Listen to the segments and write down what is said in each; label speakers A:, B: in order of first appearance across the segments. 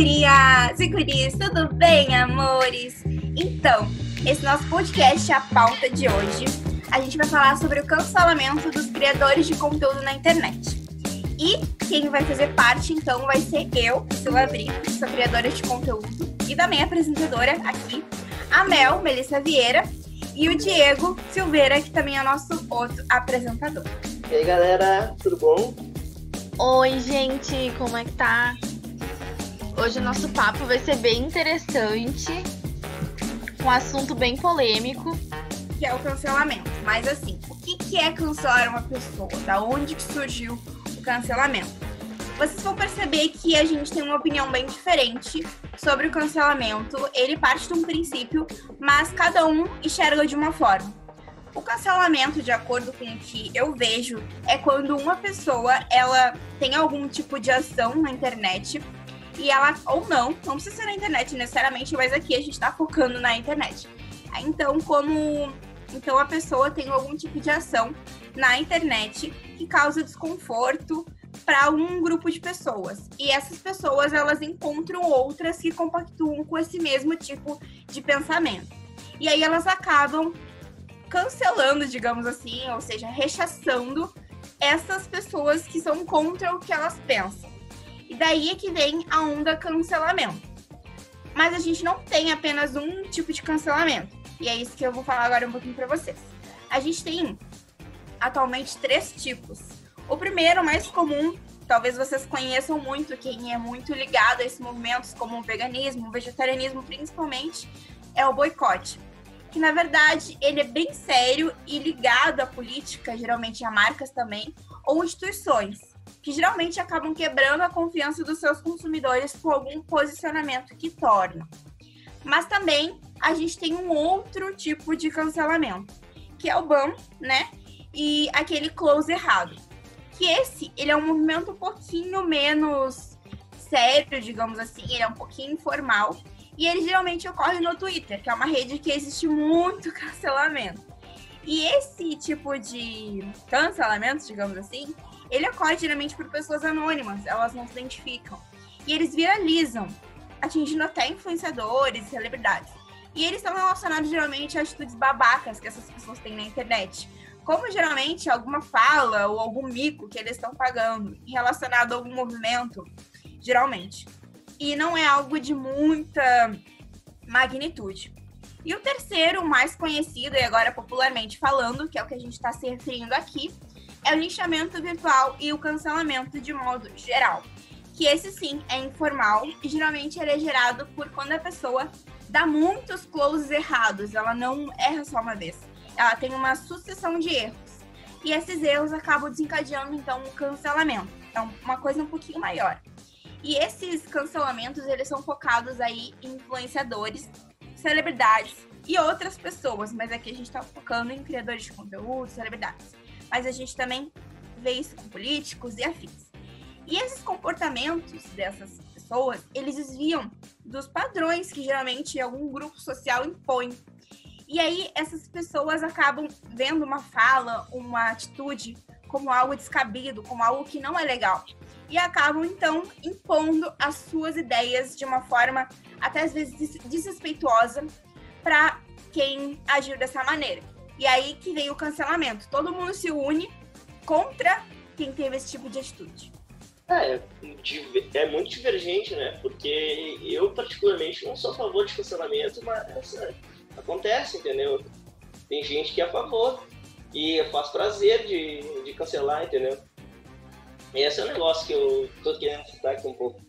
A: gurias e guris, tudo bem, amores? Então, esse nosso podcast é a pauta de hoje. A gente vai falar sobre o cancelamento dos criadores de conteúdo na internet. E quem vai fazer parte, então, vai ser eu, Sila Brito, sou criadora de conteúdo, e também apresentadora aqui, a Mel, Melissa Vieira, e o Diego Silveira, que também é nosso outro apresentador.
B: E aí, galera, tudo bom?
C: Oi, gente, como é que tá? Hoje o nosso papo vai ser bem interessante, um assunto bem polêmico.
A: Que é o cancelamento. Mas assim, o que, que é cancelar uma pessoa? Da onde que surgiu o cancelamento? Vocês vão perceber que a gente tem uma opinião bem diferente sobre o cancelamento. Ele parte de um princípio, mas cada um enxerga de uma forma. O cancelamento, de acordo com o que eu vejo, é quando uma pessoa ela tem algum tipo de ação na internet e ela, ou não, não precisa ser na internet necessariamente, mas aqui a gente está focando na internet. Então, como então a pessoa tem algum tipo de ação na internet que causa desconforto para um grupo de pessoas. E essas pessoas elas encontram outras que compactuam com esse mesmo tipo de pensamento. E aí elas acabam cancelando, digamos assim, ou seja, rechaçando essas pessoas que são contra o que elas pensam. E daí é que vem a onda cancelamento. Mas a gente não tem apenas um tipo de cancelamento. E é isso que eu vou falar agora um pouquinho para vocês. A gente tem atualmente três tipos. O primeiro, mais comum, talvez vocês conheçam muito, quem é muito ligado a esses movimentos como o veganismo, o vegetarianismo principalmente, é o boicote. Que na verdade ele é bem sério e ligado à política, geralmente a marcas também, ou instituições que geralmente acabam quebrando a confiança dos seus consumidores com algum posicionamento que torna. Mas também a gente tem um outro tipo de cancelamento, que é o ban, né? E aquele close errado. Que esse, ele é um movimento um pouquinho menos sério, digamos assim, ele é um pouquinho informal. E ele geralmente ocorre no Twitter, que é uma rede que existe muito cancelamento. E esse tipo de cancelamento, digamos assim, ele ocorre geralmente por pessoas anônimas, elas não se identificam. E eles viralizam, atingindo até influenciadores, celebridades. E eles estão relacionados geralmente a atitudes babacas que essas pessoas têm na internet. Como geralmente alguma fala ou algum mico que eles estão pagando relacionado a algum movimento, geralmente. E não é algo de muita magnitude. E o terceiro, mais conhecido e agora popularmente falando, que é o que a gente está se referindo aqui, é o linchamento virtual e o cancelamento de modo geral. Que esse sim é informal e geralmente ele é gerado por quando a pessoa dá muitos closes errados, ela não erra só uma vez. Ela tem uma sucessão de erros. E esses erros acabam desencadeando então um cancelamento. Então, uma coisa um pouquinho maior. E esses cancelamentos, eles são focados aí em influenciadores, celebridades e outras pessoas, mas aqui a gente está focando em criadores de conteúdo, celebridades mas a gente também vê isso com políticos e afins. E esses comportamentos dessas pessoas, eles desviam dos padrões que geralmente algum grupo social impõe. E aí essas pessoas acabam vendo uma fala, uma atitude como algo descabido, como algo que não é legal. E acabam então impondo as suas ideias de uma forma até às vezes desrespeituosa para quem agir dessa maneira. E aí que vem o cancelamento. Todo mundo se une contra quem teve esse tipo de atitude.
B: É, é muito divergente, né? Porque eu, particularmente, não sou a favor de cancelamento, mas é, acontece, entendeu? Tem gente que é a favor e faz prazer de, de cancelar, entendeu? E esse é o negócio que eu tô querendo citar aqui um pouco.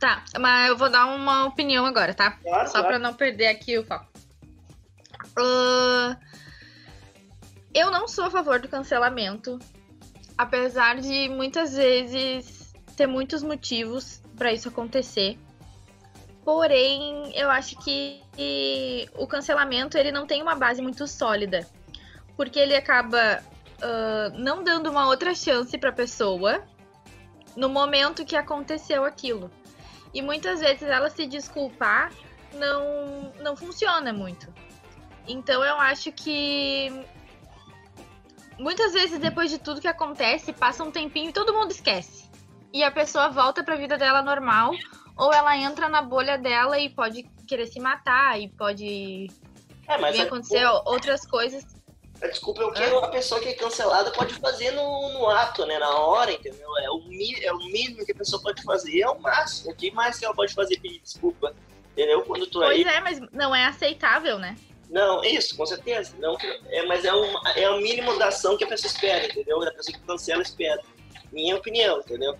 C: Tá, mas eu vou dar uma opinião agora, tá? Claro, Só claro. pra não perder aqui o foco. Uh, eu não sou a favor do cancelamento, apesar de muitas vezes ter muitos motivos para isso acontecer. Porém, eu acho que o cancelamento ele não tem uma base muito sólida, porque ele acaba uh, não dando uma outra chance para a pessoa no momento que aconteceu aquilo. E muitas vezes ela se desculpar não, não funciona muito. Então eu acho que muitas vezes depois de tudo que acontece, passa um tempinho e todo mundo esquece. E a pessoa volta para a vida dela normal, ou ela entra na bolha dela e pode querer se matar e pode é, mas acontecer desculpa, outras coisas.
B: A desculpa é o que ah. a pessoa que é cancelada pode fazer no, no ato, né? Na hora, entendeu? É o, é o mínimo que a pessoa pode fazer, é o máximo. O que mais que ela pode fazer pedir desculpa? Entendeu? Quando tu
C: pois
B: aí...
C: é, mas não é aceitável, né?
B: Não, isso, com certeza. Não, é, mas é, um, é o mínimo da ação que a pessoa espera, entendeu? A pessoa que cancela espera. Minha opinião, entendeu?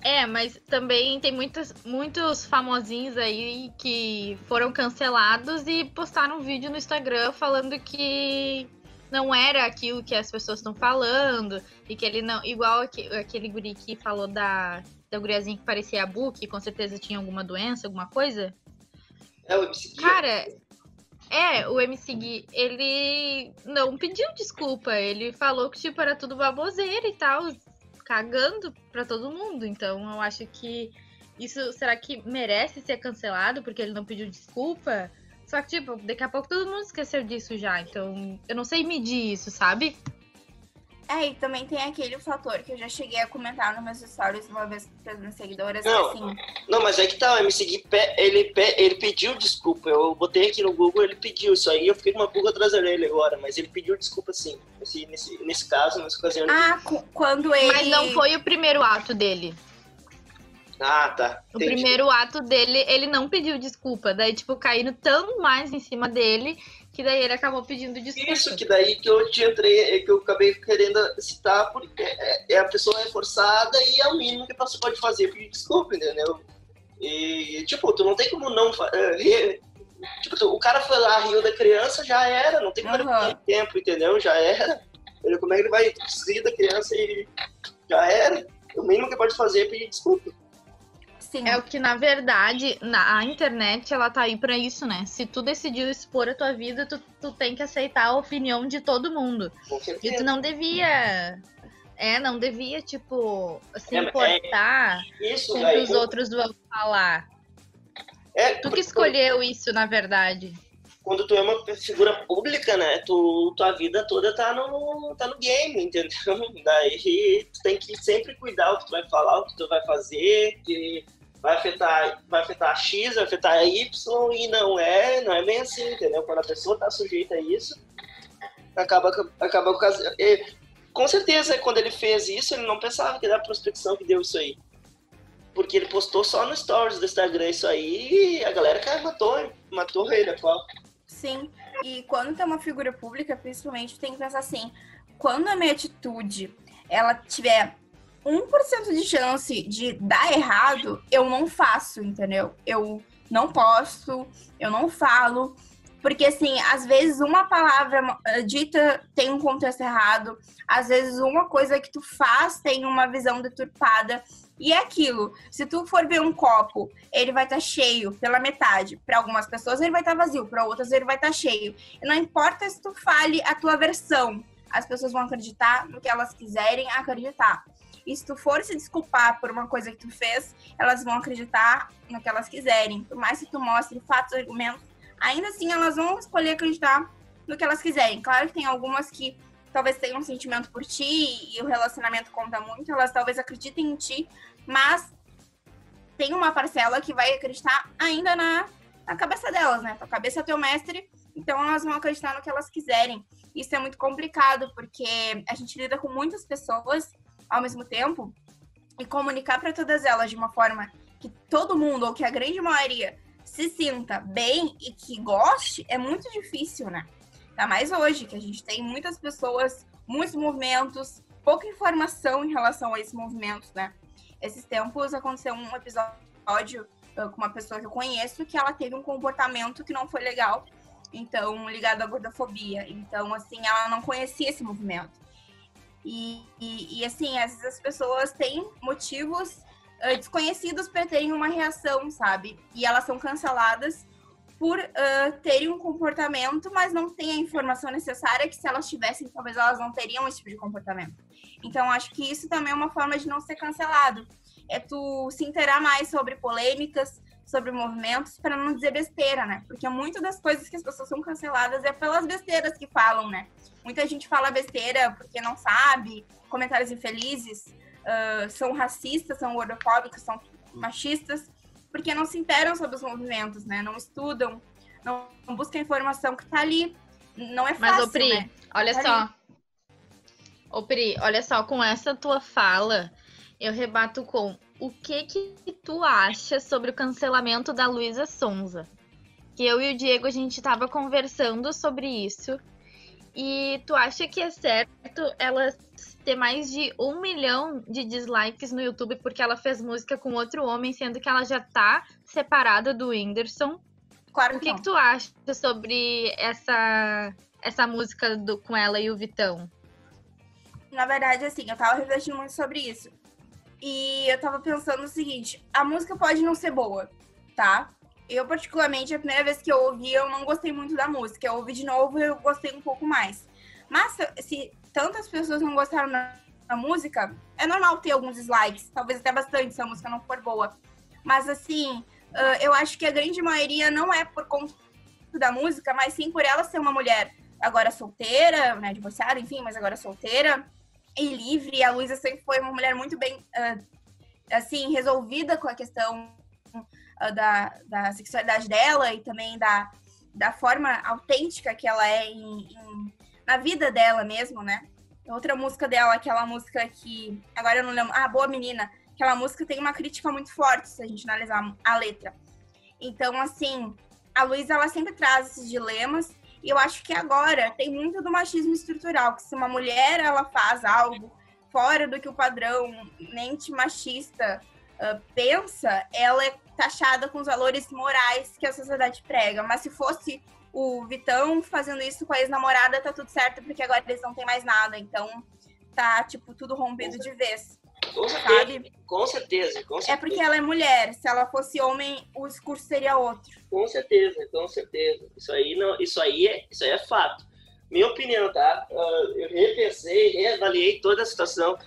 C: É, mas também tem muitos, muitos famosinhos aí que foram cancelados e postaram um vídeo no Instagram falando que não era aquilo que as pessoas estão falando e que ele não. Igual aquele guri que falou da, da guriazinha que parecia a Bu, que com certeza tinha alguma doença, alguma coisa.
B: É o
C: Cara, é, o MC Gui, ele não pediu desculpa. Ele falou que, tipo, era tudo baboseira e tal cagando para todo mundo. Então eu acho que isso será que merece ser cancelado porque ele não pediu desculpa? Só que, tipo, daqui a pouco todo mundo esqueceu disso já. Então, eu não sei medir isso, sabe?
A: É, e também tem aquele fator que eu já cheguei a comentar nos meus stories uma vez para as minhas seguidoras. Não, assim...
B: não, mas é que tá, o MC Gui, ele, ele pediu desculpa. Eu botei aqui no Google, ele pediu isso aí. Eu fiquei com uma pulga atrás dele agora, mas ele pediu desculpa sim. Nesse, nesse, nesse caso, nessa ocasião.
A: Ah, quando ele.
C: Mas não foi o primeiro ato dele.
B: Ah, tá.
C: O primeiro ato dele, ele não pediu desculpa. Daí, tipo, caíram tão mais em cima dele que daí ele acabou pedindo desculpa.
B: Isso, que daí que eu te entrei, que eu acabei querendo citar, porque é, é a pessoa é forçada e é o mínimo que a pessoa pode fazer pedir desculpa, entendeu? E, tipo, tu não tem como não. É, tipo, tu, o cara foi lá, riu da criança, já era, não tem como uhum. tempo, entendeu? Já era. Como é que ele vai rir da criança e já era? O mínimo que pode fazer é pedir desculpa.
C: Sim. É o que, na verdade, na, a internet, ela tá aí pra isso, né? Se tu decidiu expor a tua vida, tu, tu tem que aceitar a opinião de todo mundo. E tu não devia... É, não devia, tipo, se é, importar é, isso, com o que os outros vão falar. É, tu que escolheu isso, na verdade.
B: Quando tu é uma figura pública, né? Tu, tua vida toda tá no, tá no game, entendeu? Daí tu tem que sempre cuidar o que tu vai falar, o que tu vai fazer, que vai afetar, vai afetar X, vai afetar Y, e não é, não é bem assim, entendeu? Quando a pessoa está sujeita a isso, acaba, acaba. Com certeza, quando ele fez isso, ele não pensava que era a prospecção que deu isso aí. Porque ele postou só no stories do Instagram isso aí e a galera cara, matou, matou ele, a.
A: Sim, e quando tem uma figura pública, principalmente, tem que pensar assim, quando a minha atitude ela tiver 1% de chance de dar errado, eu não faço, entendeu? Eu não posto, eu não falo. Porque, assim, às vezes uma palavra eh, dita tem um contexto errado, às vezes uma coisa que tu faz tem uma visão deturpada. E é aquilo, se tu for ver um copo, ele vai estar tá cheio pela metade. Para algumas pessoas ele vai estar tá vazio, para outras ele vai estar tá cheio. E não importa se tu fale a tua versão, as pessoas vão acreditar no que elas quiserem acreditar. E se tu for se desculpar por uma coisa que tu fez, elas vão acreditar no que elas quiserem. Por mais que tu mostre fatos, argumentos, ainda assim elas vão escolher acreditar no que elas quiserem. Claro que tem algumas que talvez tenham um sentimento por ti e o relacionamento conta muito, elas talvez acreditem em ti, mas tem uma parcela que vai acreditar ainda na, na cabeça delas, né? Tua cabeça é teu mestre, então elas vão acreditar no que elas quiserem. Isso é muito complicado, porque a gente lida com muitas pessoas ao mesmo tempo e comunicar para todas elas de uma forma que todo mundo, ou que a grande maioria, se sinta bem e que goste, é muito difícil, né? Ainda mais hoje, que a gente tem muitas pessoas, muitos movimentos, pouca informação em relação a esses movimentos, né? Esses tempos aconteceu um episódio uh, com uma pessoa que eu conheço que ela teve um comportamento que não foi legal, então ligado à gordofobia. Então, assim, ela não conhecia esse movimento. E, e, e, assim, às vezes as pessoas têm motivos uh, desconhecidos para terem uma reação, sabe? E elas são canceladas por uh, terem um comportamento, mas não têm a informação necessária que se elas tivessem, talvez elas não teriam esse tipo de comportamento. Então, acho que isso também é uma forma de não ser cancelado. É tu se inteirar mais sobre polêmicas, sobre movimentos, para não dizer besteira, né? Porque muitas das coisas que as pessoas são canceladas é pelas besteiras que falam, né? Muita gente fala besteira porque não sabe, comentários infelizes, uh, são racistas, são gordofóbicos, são machistas. porque não se interam sobre os movimentos, né? Não estudam, não, não buscam a informação que está ali. Não é fácil,
C: Mas, ô Pri,
A: né?
C: olha tá só. Ali. Ô Pri, olha só, com essa tua fala, eu rebato com o que que tu acha sobre o cancelamento da Luísa Sonza? Que eu e o Diego a gente tava conversando sobre isso. E tu acha que é certo ela ter mais de um milhão de dislikes no YouTube porque ela fez música com outro homem, sendo que ela já tá separada do Whindersson?
A: Claro
C: o que, que tu acha sobre essa, essa música do, com ela e o Vitão?
A: Na verdade, assim, eu tava refletindo muito sobre isso. E eu tava pensando o seguinte: a música pode não ser boa, tá? Eu, particularmente, a primeira vez que eu ouvi, eu não gostei muito da música. Eu ouvi de novo e eu gostei um pouco mais. Mas se tantas pessoas não gostaram da, música, é normal ter alguns dislikes. Talvez até bastante se a música não for boa. Mas, assim, eu acho que a grande maioria não é por conta da música, mas sim por ela ser uma mulher agora solteira, né, divorciada, enfim, mas agora solteira e livre. A Luísa sempre foi uma mulher muito bem, assim, resolvida com a questão da, da sexualidade dela e também da, da forma autêntica que ela é em, em, na vida dela mesmo, né? Outra música dela, aquela música que. Agora eu não lembro. Ah, Boa Menina. Aquela música tem uma crítica muito forte, se a gente analisar a letra. Então, assim, a Luísa, ela sempre traz esses dilemas. E eu acho que agora tem muito do machismo estrutural, que se uma mulher ela faz algo fora do que o padrão mente machista uh, pensa, ela é taxada com os valores morais que a sociedade prega. Mas se fosse o Vitão fazendo isso com a ex-namorada, tá tudo certo, porque agora eles não têm mais nada. Então tá, tipo, tudo rompido de vez.
B: Com certeza, sabe? com certeza, com certeza.
A: É porque ela é mulher. Se ela fosse homem, o discurso seria outro.
B: Com certeza, com certeza. Isso aí, não, isso aí, é, isso aí é fato. Minha opinião, tá? Uh, eu repensei, reavaliei toda a situação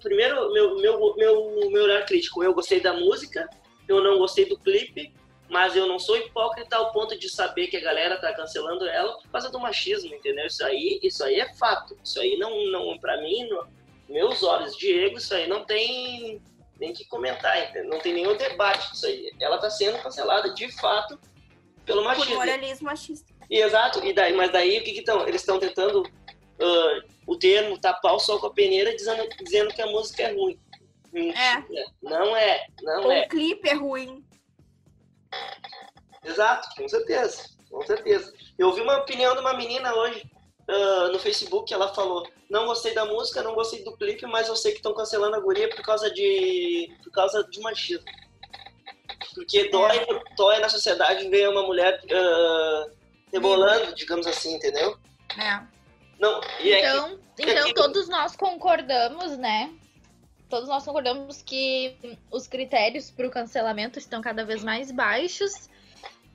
B: primeiro, meu, meu, meu, meu olhar crítico, eu gostei da música, eu não gostei do clipe, mas eu não sou hipócrita ao ponto de saber que a galera tá cancelando ela por causa do machismo, entendeu? Isso aí, isso aí é fato. Isso aí não, não para mim, meus olhos, Diego, isso aí não tem nem que comentar, entendeu? não tem nenhum debate isso aí. Ela tá sendo cancelada de fato pelo machismo. Por
A: moralismo machista.
B: E, exato, e daí, mas daí o que estão? Eles estão tentando uh, o termo tapar o sol com a peneira dizendo, dizendo que a música é ruim.
A: É.
B: Não é, não
A: o
B: é.
A: O clipe é ruim.
B: Exato, com certeza, com certeza. Eu ouvi uma opinião de uma menina hoje uh, no Facebook, ela falou, não gostei da música, não gostei do clipe, mas eu sei que estão cancelando a guria por causa de, por causa de machismo. Porque dói, é. dói na sociedade ver uma mulher uh, rebolando, digamos assim, entendeu?
A: É.
B: Não, e
C: é então, que, então que... todos nós concordamos, né? Todos nós concordamos que os critérios para o cancelamento estão cada vez mais baixos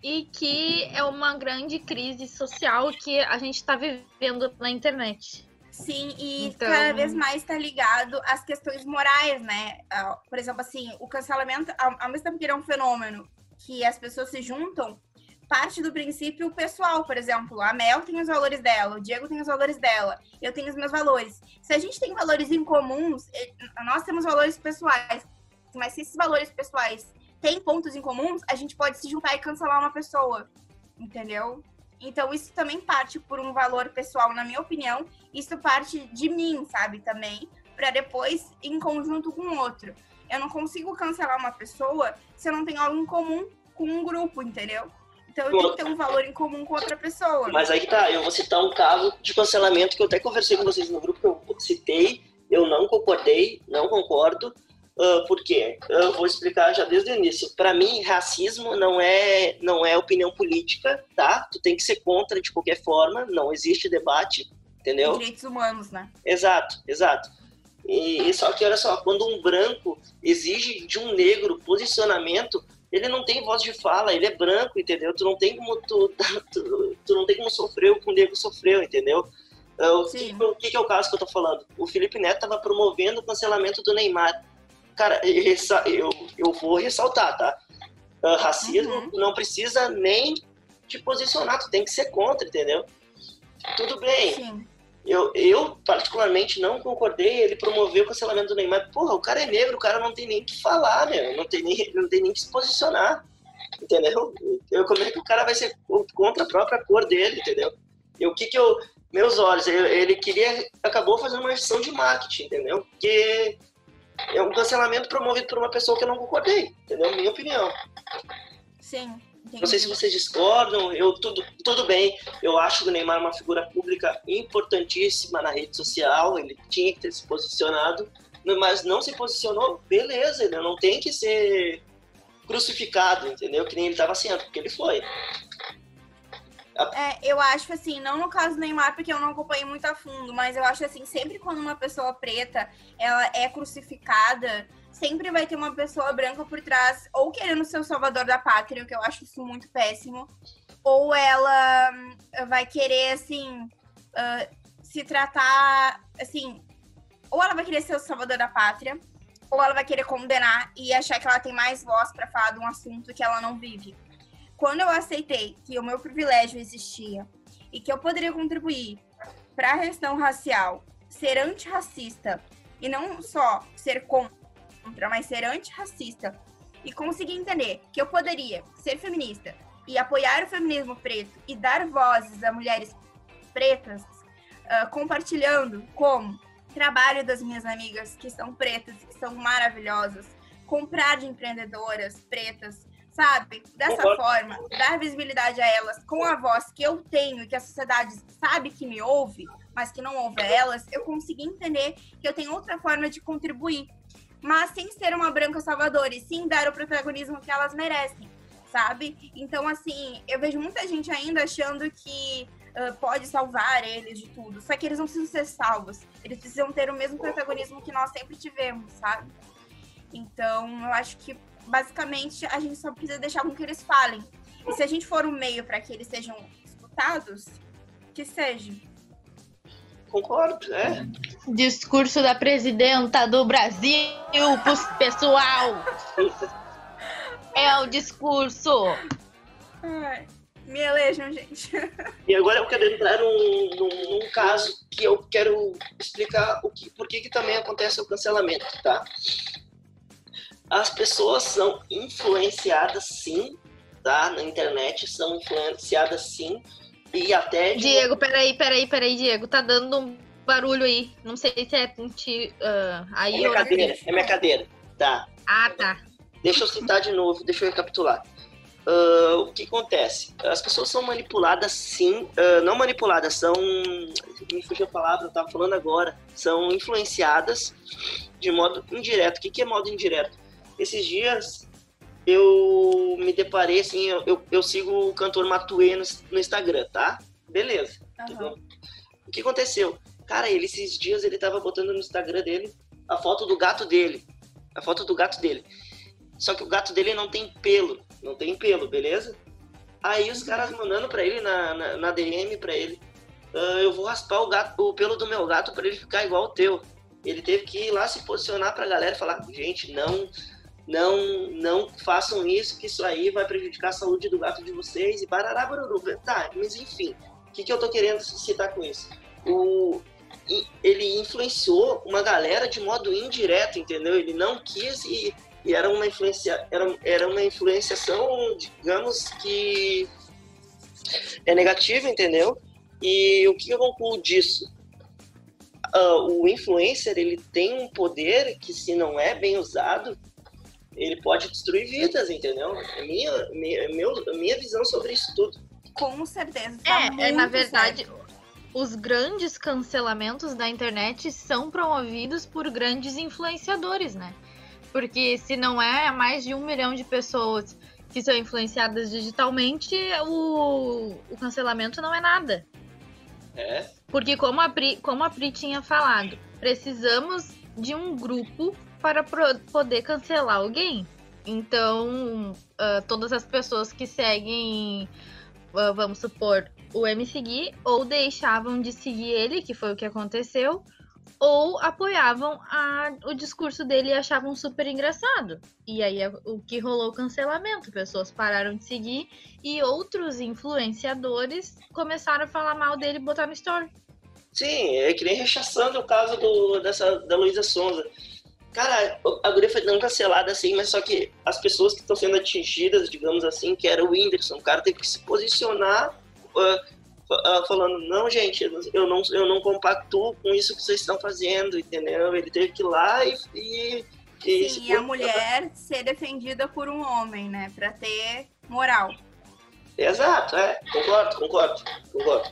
C: e que é uma grande crise social que a gente está vivendo na internet.
A: Sim, e então... cada vez mais está ligado às questões morais, né? Ah, por exemplo, assim, o cancelamento, ao mesmo tempo que ele é um fenômeno que as pessoas se juntam, parte do princípio pessoal, por exemplo. A Mel tem os valores dela, o Diego tem os valores dela, eu tenho os meus valores. Se a gente tem valores em comuns, nós temos valores pessoais, mas se esses valores pessoais têm pontos em comuns, a gente pode se juntar e cancelar uma pessoa, entendeu? Então isso também parte por um valor pessoal, na minha opinião. Isso parte de mim, sabe, também, para depois em conjunto com o outro. Eu não consigo cancelar uma pessoa se eu não tenho algo em comum com um grupo, entendeu? Então eu tenho que ter um valor em comum com outra pessoa.
B: Mas aí tá, eu vou citar um caso de cancelamento que eu até conversei com vocês no grupo, que eu citei, eu não concordei, não concordo. Uh, por quê? Eu vou explicar já desde o início. Para mim, racismo não é não é opinião política, tá? Tu tem que ser contra de qualquer forma, não existe debate, entendeu?
A: Direitos humanos, né?
B: Exato, exato. E, e só que olha só, quando um branco exige de um negro posicionamento, ele não tem voz de fala, ele é branco, entendeu? Tu não tem como tu, tu, tu não tem como sofrer o que o negro sofreu, entendeu? É, o que, o que, é o caso que eu tô falando? O Felipe Neto tava promovendo o cancelamento do Neymar. Cara, eu, eu vou ressaltar, tá? Uh, racismo uhum. não precisa nem te posicionar, tu tem que ser contra, entendeu? Tudo bem. Sim. Eu, eu, particularmente, não concordei. Ele promoveu o cancelamento do Neymar. Porra, o cara é negro, o cara não tem nem o que falar, meu. Não tem nem, não tem nem que se posicionar. Entendeu? Eu, como é que o cara vai ser contra a própria cor dele, entendeu? E o que que eu. Meus olhos, ele queria. Acabou fazendo uma gestão de marketing, entendeu? Porque é um cancelamento promovido por uma pessoa que eu não concordei, entendeu? Minha opinião.
A: Sim.
B: Entendi. Não sei se vocês discordam, eu tudo, tudo bem. Eu acho que o Neymar é uma figura pública importantíssima na rede social, ele tinha que ter se posicionado, mas não se posicionou, beleza, ele não tem que ser crucificado, entendeu? Que nem ele estava sendo, porque ele foi.
A: É, eu acho assim, não no caso do Neymar, porque eu não acompanhei muito a fundo, mas eu acho assim, sempre quando uma pessoa preta ela é crucificada, sempre vai ter uma pessoa branca por trás, ou querendo ser o salvador da pátria, que eu acho isso muito péssimo, ou ela hum, vai querer, assim, uh, se tratar, assim, ou ela vai querer ser o salvador da pátria, ou ela vai querer condenar e achar que ela tem mais voz para falar de um assunto que ela não vive. Quando eu aceitei que o meu privilégio existia e que eu poderia contribuir para a questão racial, ser antirracista e não só ser contra contra, mas ser antirracista e conseguir entender que eu poderia ser feminista e apoiar o feminismo preto e dar vozes a mulheres pretas, uh, compartilhando como trabalho das minhas amigas que são pretas, que são maravilhosas, comprar de empreendedoras pretas, sabe? Dessa forma, dar visibilidade a elas com a voz que eu tenho e que a sociedade sabe que me ouve, mas que não ouve a elas, eu consegui entender que eu tenho outra forma de contribuir mas sem ser uma branca salvadora, e sim dar o protagonismo que elas merecem, sabe? Então, assim, eu vejo muita gente ainda achando que uh, pode salvar eles de tudo, só que eles não precisam ser salvos, eles precisam ter o mesmo protagonismo que nós sempre tivemos, sabe? Então, eu acho que basicamente a gente só precisa deixar com que eles falem. E se a gente for o um meio para que eles sejam escutados, que seja.
B: Concordo, é.
C: Discurso da presidenta do Brasil pro pessoal. É o discurso.
A: Ai, me elejam, gente.
B: E agora eu quero entrar num, num, num, caso que eu quero explicar o que, por que, que também acontece o cancelamento, tá? As pessoas são influenciadas sim, tá? Na internet, são influenciadas sim e até.
C: De... Diego, peraí, peraí, peraí, Diego. Tá dando um barulho aí. Não sei se é. Uh, aí
B: é minha cadeira, é minha cadeira. Tá.
C: Ah, tá.
B: Deixa eu citar de novo, deixa eu recapitular. Uh, o que acontece? As pessoas são manipuladas sim, uh, não manipuladas, são. Me fugiu a palavra, eu tava falando agora. São influenciadas de modo indireto. O que, que é modo indireto? Esses dias eu me deparei, assim, eu, eu, eu sigo o cantor Matuê no, no Instagram, tá? Beleza. Uhum. O que aconteceu? Cara, ele esses dias ele tava botando no Instagram dele a foto do gato dele. A foto do gato dele. Só que o gato dele não tem pelo. Não tem pelo, beleza? Aí os caras mandando pra ele na, na, na DM pra ele. Uh, eu vou raspar o, gato, o pelo do meu gato para ele ficar igual o teu. Ele teve que ir lá se posicionar pra galera e falar, gente, não não não façam isso, que isso aí vai prejudicar a saúde do gato de vocês e barará, baruru. Tá, mas enfim, o que, que eu tô querendo citar com isso? O, ele influenciou uma galera de modo indireto, entendeu? Ele não quis e, e era uma influência, era, era uma influenciação, digamos que é negativa, entendeu? E o que eu concluo disso? Uh, o influencer ele tem um poder que se não é bem usado ele pode destruir vidas, entendeu? É minha, minha, meu, minha visão sobre isso tudo.
A: Com certeza. Tá
C: é, é, na verdade, certo. os grandes cancelamentos da internet são promovidos por grandes influenciadores, né? Porque se não é mais de um milhão de pessoas que são influenciadas digitalmente, o, o cancelamento não é nada.
B: É.
C: Porque como a, Pri, como a Pri tinha falado, precisamos de um grupo para poder cancelar alguém. Então, uh, todas as pessoas que seguem, uh, vamos supor, o MC Gui, ou deixavam de seguir ele, que foi o que aconteceu, ou apoiavam a, o discurso dele e achavam super engraçado. E aí o que rolou o cancelamento, pessoas pararam de seguir e outros influenciadores começaram a falar mal dele e botar no story.
B: Sim, é que nem rechaçando o caso do, dessa, da Luísa Sonza. Cara, a guria foi não cancelada assim, mas só que as pessoas que estão sendo atingidas, digamos assim, que era o Whindersson, o cara teve que se posicionar uh, uh, falando, não, gente, eu não, eu não compactuo com isso que vocês estão fazendo, entendeu? Ele teve que ir lá e. e,
A: e Sim, e a mulher ser defendida por um homem, né? Pra ter moral.
B: Exato, é. Concordo, concordo, concordo.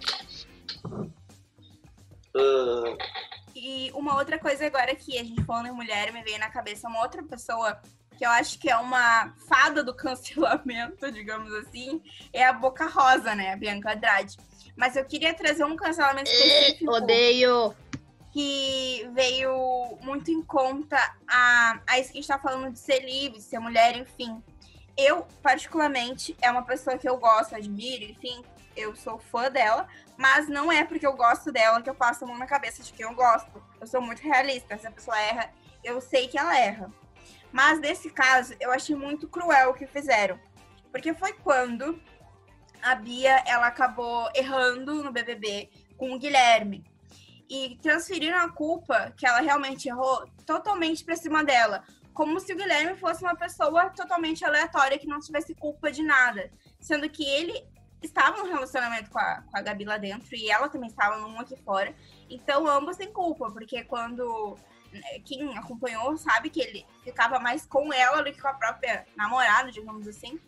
A: Uh, e uma outra coisa agora que a gente falando em mulher, me veio na cabeça uma outra pessoa que eu acho que é uma fada do cancelamento, digamos assim, é a Boca Rosa, né? A Bianca Andrade. Mas eu queria trazer um cancelamento específico.
C: Odeio!
A: Que veio muito em conta a, a isso que a gente tá falando de ser livre, ser mulher, enfim. Eu, particularmente, é uma pessoa que eu gosto, admiro, enfim, eu sou fã dela, mas não é porque eu gosto dela que eu passo a mão na cabeça de quem eu gosto. Eu sou muito realista. Se a pessoa erra, eu sei que ela erra. Mas nesse caso, eu achei muito cruel o que fizeram. Porque foi quando a Bia ela acabou errando no BBB com o Guilherme. E transferiram a culpa que ela realmente errou totalmente para cima dela. Como se o Guilherme fosse uma pessoa totalmente aleatória que não tivesse culpa de nada. Sendo que ele estava no relacionamento com a, com a Gabi lá dentro e ela também estava num aqui fora. Então, ambos têm culpa, porque quando né, quem acompanhou sabe que ele ficava mais com ela do que com a própria namorada, digamos assim.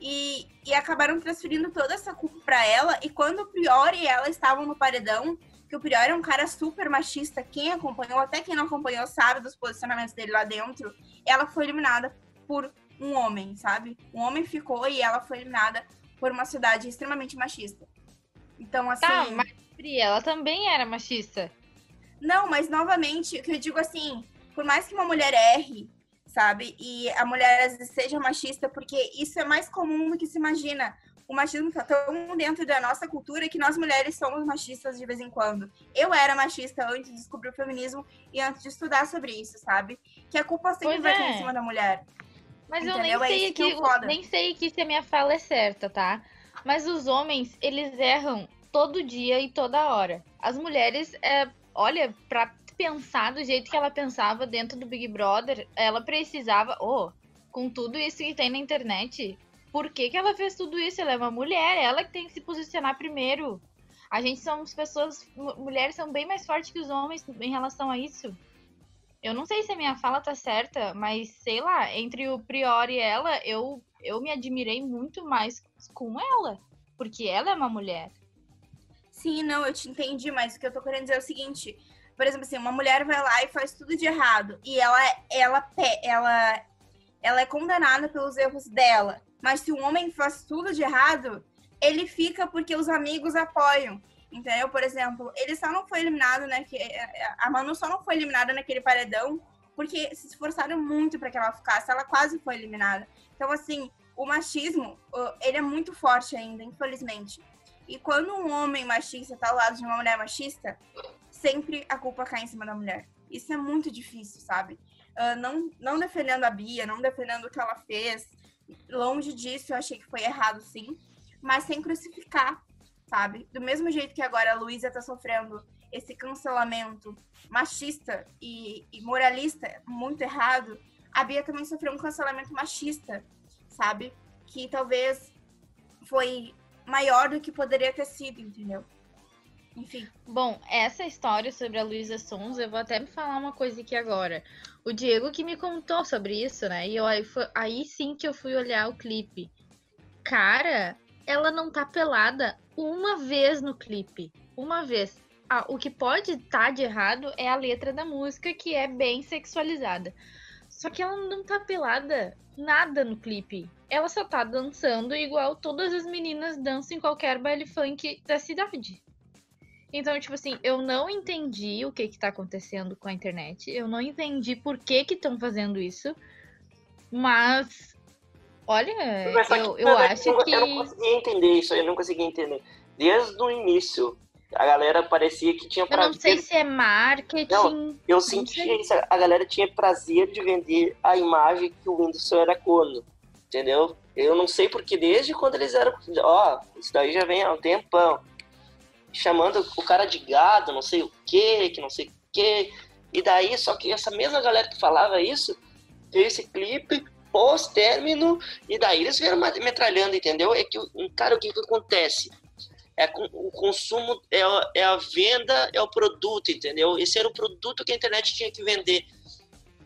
A: E, e acabaram transferindo toda essa culpa para ela. E quando o Prior e ela estavam no paredão, que o Prior é um cara super machista, quem acompanhou, até quem não acompanhou, sabe dos posicionamentos dele lá dentro, ela foi eliminada por um homem, sabe? Um homem ficou e ela foi eliminada por uma cidade extremamente machista. Então, tá, assim.
C: Tá, mas Pri, ela também era machista.
A: Não, mas novamente, o que eu digo assim, por mais que uma mulher erre, sabe? E a mulher às vezes seja machista, porque isso é mais comum do que se imagina. O machismo está tão dentro da nossa cultura que nós mulheres somos machistas de vez em quando. Eu era machista antes de descobrir o feminismo e antes de estudar sobre isso, sabe? Que a culpa sempre pois vai é. em cima da mulher.
C: Mas Entendeu? eu nem é sei é que, nem sei que se a minha fala é certa, tá? Mas os homens, eles erram todo dia e toda hora. As mulheres, é, olha, pra pensar do jeito que ela pensava dentro do Big Brother, ela precisava, oh, com tudo isso que tem na internet, por que, que ela fez tudo isso? Ela é uma mulher, ela que tem que se posicionar primeiro. A gente somos pessoas, mulheres são bem mais fortes que os homens em relação a isso. Eu não sei se a minha fala tá certa, mas sei lá, entre o Prior e ela, eu, eu me admirei muito mais com ela, porque ela é uma mulher.
A: Sim, não, eu te entendi, mas o que eu tô querendo dizer é o seguinte: por exemplo, assim, uma mulher vai lá e faz tudo de errado, e ela, ela, ela, ela é condenada pelos erros dela. Mas se um homem faz tudo de errado, ele fica porque os amigos apoiam. Entendeu? Por exemplo, ele só não foi eliminado, né? Que a Manu só não foi eliminada naquele paredão porque se esforçaram muito para que ela ficasse. Ela quase foi eliminada. Então, assim, o machismo, ele é muito forte ainda, infelizmente. E quando um homem machista tá ao lado de uma mulher machista, sempre a culpa cai em cima da mulher. Isso é muito difícil, sabe? Uh, não, não defendendo a Bia, não defendendo o que ela fez. Longe disso, eu achei que foi errado, sim. Mas sem crucificar sabe? Do mesmo jeito que agora a Luísa tá sofrendo esse cancelamento machista e, e, moralista muito errado, a Bia também sofreu um cancelamento machista, sabe? Que talvez foi maior do que poderia ter sido, entendeu? Enfim.
C: Bom, essa história sobre a Luísa Sons, eu vou até me falar uma coisa aqui agora. O Diego que me contou sobre isso, né? E eu, aí, foi, aí sim que eu fui olhar o clipe. Cara, ela não tá pelada uma vez no clipe. Uma vez. Ah, o que pode estar tá de errado é a letra da música, que é bem sexualizada. Só que ela não tá pelada nada no clipe. Ela só tá dançando igual todas as meninas dançam em qualquer baile funk da cidade. Então, tipo assim, eu não entendi o que que tá acontecendo com a internet. Eu não entendi por que que estão fazendo isso. Mas Olha, eu, eu acho
B: eu,
C: que.
B: Eu não conseguia entender isso, eu não conseguia entender. Desde o início, a galera parecia que tinha
C: prazer. Eu não sei se é marketing. Não,
B: eu sentia isso. A galera tinha prazer de vender a imagem que o Whindersson era corno. Entendeu? Eu não sei porque desde quando eles eram. Ó, isso daí já vem há um tempão. chamando o cara de gado, não sei o que, que não sei o que. E daí, só que essa mesma galera que falava isso, fez esse clipe pós-término, e daí eles vieram metralhando, entendeu? É que, cara, o que, que acontece? É, o consumo é a, é a venda, é o produto, entendeu? Esse era o produto que a internet tinha que vender.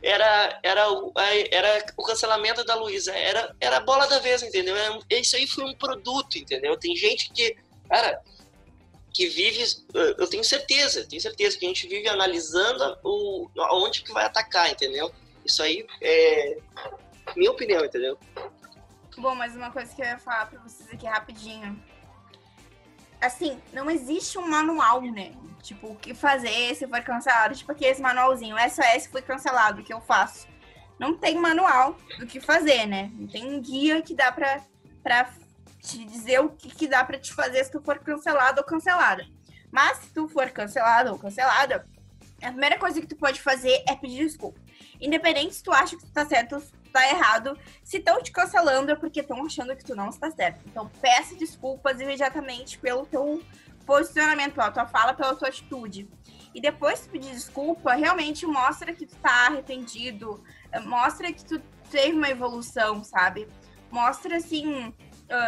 B: Era, era, o, era o cancelamento da Luísa, era, era a bola da vez, entendeu? Isso aí foi um produto, entendeu? Tem gente que, cara, que vive, eu tenho certeza, tenho certeza que a gente vive analisando o, aonde que vai atacar, entendeu? Isso aí é minha opinião, entendeu?
A: Bom, mas uma coisa que eu ia falar pra vocês aqui rapidinho. Assim, não existe um manual, né? Tipo, o que fazer se for cancelado. Tipo, aqui esse manualzinho, SOS foi cancelado, o que eu faço? Não tem manual do que fazer, né? Não tem um guia que dá pra, pra te dizer o que, que dá pra te fazer se tu for cancelado ou cancelada. Mas se tu for cancelado ou cancelada, a primeira coisa que tu pode fazer é pedir desculpa. Independente se tu acha que tu tá certo ou tá errado, se estão te cancelando é porque estão achando que tu não está certo. Então peça desculpas imediatamente pelo teu posicionamento, pela tua fala, pela tua atitude. E depois de pedir desculpa, realmente mostra que tu tá arrependido, mostra que tu teve uma evolução, sabe? Mostra assim,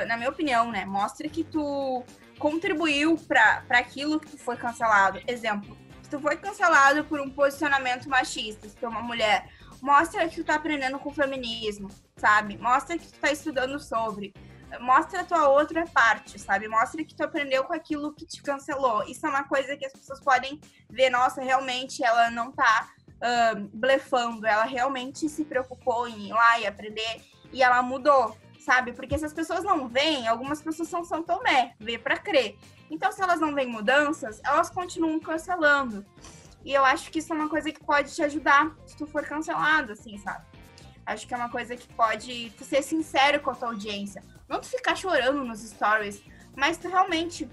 A: na minha opinião, né? Mostra que tu contribuiu para aquilo que foi cancelado. Exemplo, se tu foi cancelado por um posicionamento machista, se tu é uma mulher, mostra que tu tá aprendendo com o feminismo, sabe? Mostra que tu tá estudando sobre. Mostra a tua outra parte, sabe? Mostra que tu aprendeu com aquilo que te cancelou. Isso é uma coisa que as pessoas podem ver, nossa, realmente ela não tá uh, blefando, ela realmente se preocupou em ir lá e aprender e ela mudou, sabe? Porque se as pessoas não veem, algumas pessoas são São Tomé, vê para crer. Então, se elas não veem mudanças, elas continuam cancelando. E eu acho que isso é uma coisa que pode te ajudar se tu for cancelado, assim, sabe? Acho que é uma coisa que pode tu ser sincero com a tua audiência. Não tu ficar chorando nos stories, mas tu realmente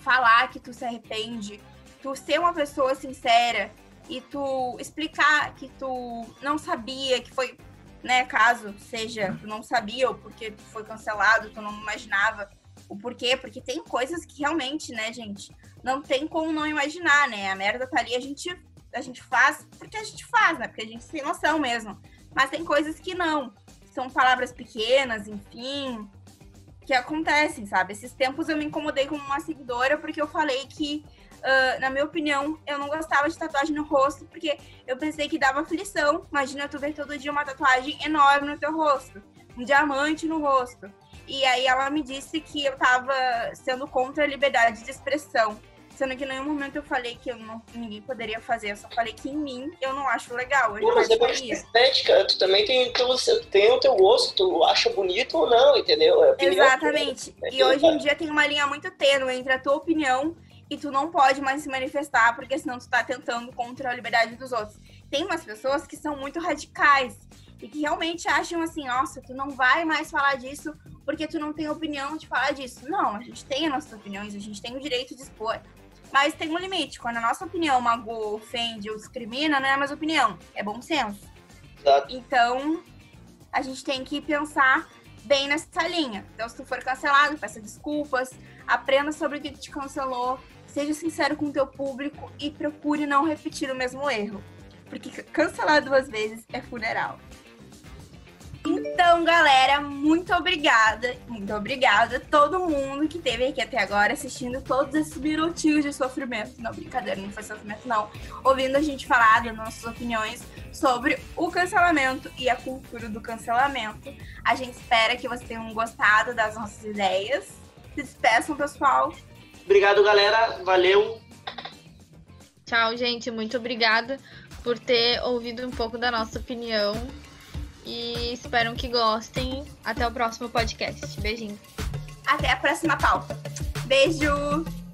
A: falar que tu se arrepende, tu ser uma pessoa sincera e tu explicar que tu não sabia, que foi, né, caso seja, tu não sabia ou porque tu foi cancelado, tu não imaginava o porquê, porque tem coisas que realmente, né, gente, não tem como não imaginar, né? A merda tá ali, a gente, a gente faz porque a gente faz, né? Porque a gente tem noção mesmo. Mas tem coisas que não. São palavras pequenas, enfim, que acontecem, sabe? Esses tempos eu me incomodei com uma seguidora porque eu falei que, uh, na minha opinião, eu não gostava de tatuagem no rosto porque eu pensei que dava aflição. Imagina tu ver todo dia uma tatuagem enorme no teu rosto, um diamante no rosto. E aí ela me disse que eu tava sendo contra a liberdade de expressão. Sendo que em nenhum momento eu falei que eu não, ninguém poderia fazer. Eu só falei que em mim eu não acho legal. Eu
B: Pô, mas depois de estética, tu também tem, tu, tem o teu gosto, tu acha bonito ou não, entendeu? É
A: Exatamente. É e hoje em dia tem uma linha muito tênue entre a tua opinião e tu não pode mais se manifestar, porque senão tu tá tentando contra a liberdade dos outros. Tem umas pessoas que são muito radicais e que realmente acham assim, nossa, tu não vai mais falar disso porque tu não tem opinião de falar disso. Não, a gente tem as nossas opiniões, a gente tem o direito de expor. Mas tem um limite. Quando a nossa opinião magoa, ofende ou discrimina, não é mais opinião, é bom senso.
B: Exato.
A: Então, a gente tem que pensar bem nessa linha. Então, se tu for cancelado, peça desculpas, aprenda sobre o que te cancelou, seja sincero com o teu público e procure não repetir o mesmo erro. Porque cancelar duas vezes é funeral. Então, galera, muito obrigada. Muito obrigada a todo mundo que esteve aqui até agora assistindo todos esses minutinhos de sofrimento. Não, brincadeira, não foi sofrimento, não. Ouvindo a gente falar das nossas opiniões sobre o cancelamento e a cultura do cancelamento. A gente espera que vocês tenham gostado das nossas ideias. Se despeçam, pessoal.
B: Obrigado, galera. Valeu.
C: Tchau, gente. Muito obrigada por ter ouvido um pouco da nossa opinião e espero que gostem. Até o próximo podcast. Beijinho.
A: Até a próxima pauta. Beijo!